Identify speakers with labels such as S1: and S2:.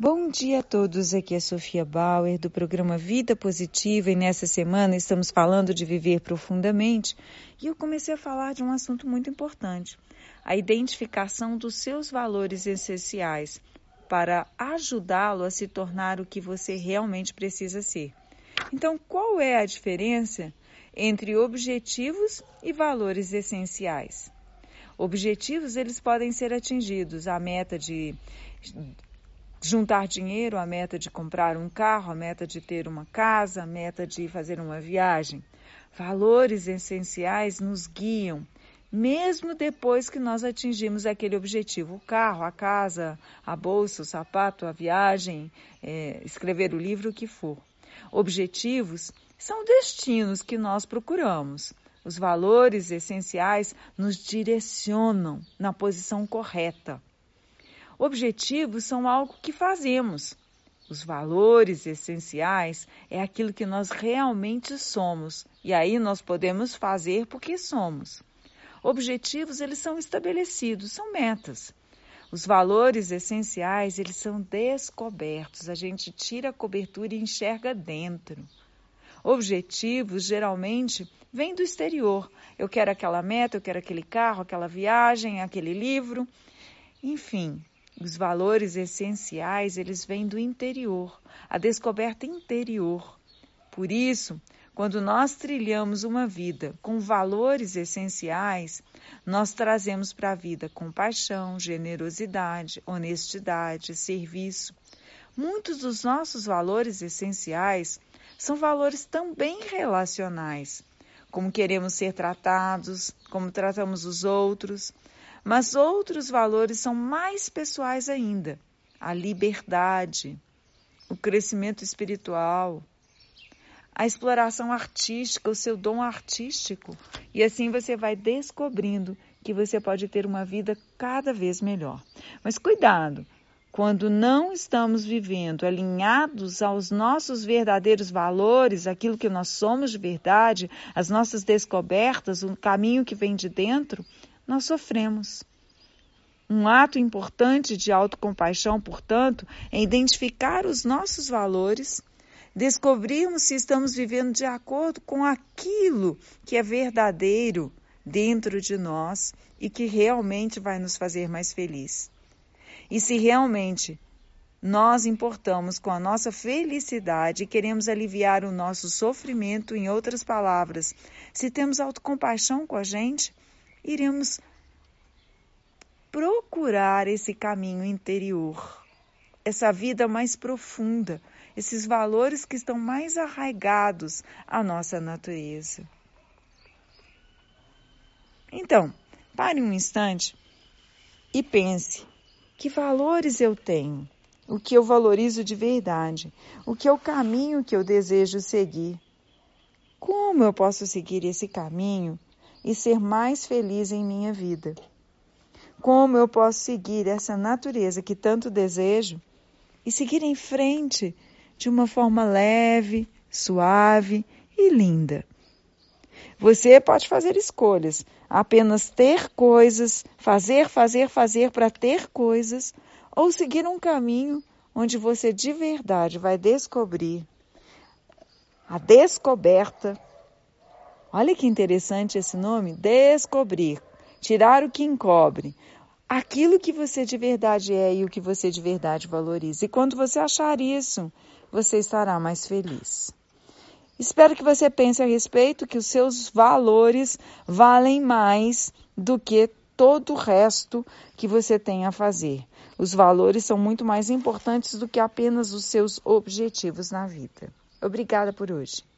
S1: Bom dia a todos, aqui é Sofia Bauer do programa Vida Positiva e nessa semana estamos falando de viver profundamente e eu comecei a falar de um assunto muito importante, a identificação dos seus valores essenciais para ajudá-lo a se tornar o que você realmente precisa ser. Então, qual é a diferença entre objetivos e valores essenciais? Objetivos eles podem ser atingidos, a meta de juntar dinheiro, a meta de comprar um carro, a meta de ter uma casa, a meta de fazer uma viagem. Valores essenciais nos guiam, mesmo depois que nós atingimos aquele objetivo: o carro, a casa, a bolsa, o sapato, a viagem, é, escrever o livro, o que for. Objetivos são destinos que nós procuramos. Os valores essenciais nos direcionam na posição correta. Objetivos são algo que fazemos. Os valores essenciais é aquilo que nós realmente somos. E aí nós podemos fazer porque somos. Objetivos, eles são estabelecidos, são metas. Os valores essenciais, eles são descobertos. A gente tira a cobertura e enxerga dentro. Objetivos, geralmente, vêm do exterior. Eu quero aquela meta, eu quero aquele carro, aquela viagem, aquele livro. Enfim, os valores essenciais, eles vêm do interior, a descoberta interior. Por isso, quando nós trilhamos uma vida com valores essenciais, nós trazemos para a vida compaixão, generosidade, honestidade, serviço. Muitos dos nossos valores essenciais são valores também relacionais, como queremos ser tratados, como tratamos os outros, mas outros valores são mais pessoais ainda: a liberdade, o crescimento espiritual, a exploração artística, o seu dom artístico. E assim você vai descobrindo que você pode ter uma vida cada vez melhor. Mas cuidado! Quando não estamos vivendo alinhados aos nossos verdadeiros valores, aquilo que nós somos de verdade, as nossas descobertas, o caminho que vem de dentro, nós sofremos. Um ato importante de autocompaixão, portanto, é identificar os nossos valores, descobrirmos se estamos vivendo de acordo com aquilo que é verdadeiro dentro de nós e que realmente vai nos fazer mais felizes. E se realmente nós importamos com a nossa felicidade e queremos aliviar o nosso sofrimento, em outras palavras, se temos autocompaixão com a gente, iremos procurar esse caminho interior, essa vida mais profunda, esses valores que estão mais arraigados à nossa natureza. Então, pare um instante e pense: que valores eu tenho? O que eu valorizo de verdade? O que é o caminho que eu desejo seguir? Como eu posso seguir esse caminho e ser mais feliz em minha vida. Como eu posso seguir essa natureza que tanto desejo e seguir em frente de uma forma leve, suave e linda? Você pode fazer escolhas, apenas ter coisas, fazer, fazer, fazer para ter coisas, ou seguir um caminho onde você de verdade vai descobrir a descoberta Olha que interessante esse nome: descobrir, tirar o que encobre. Aquilo que você de verdade é e o que você de verdade valoriza. E quando você achar isso, você estará mais feliz. Espero que você pense a respeito que os seus valores valem mais do que todo o resto que você tem a fazer. Os valores são muito mais importantes do que apenas os seus objetivos na vida. Obrigada por hoje.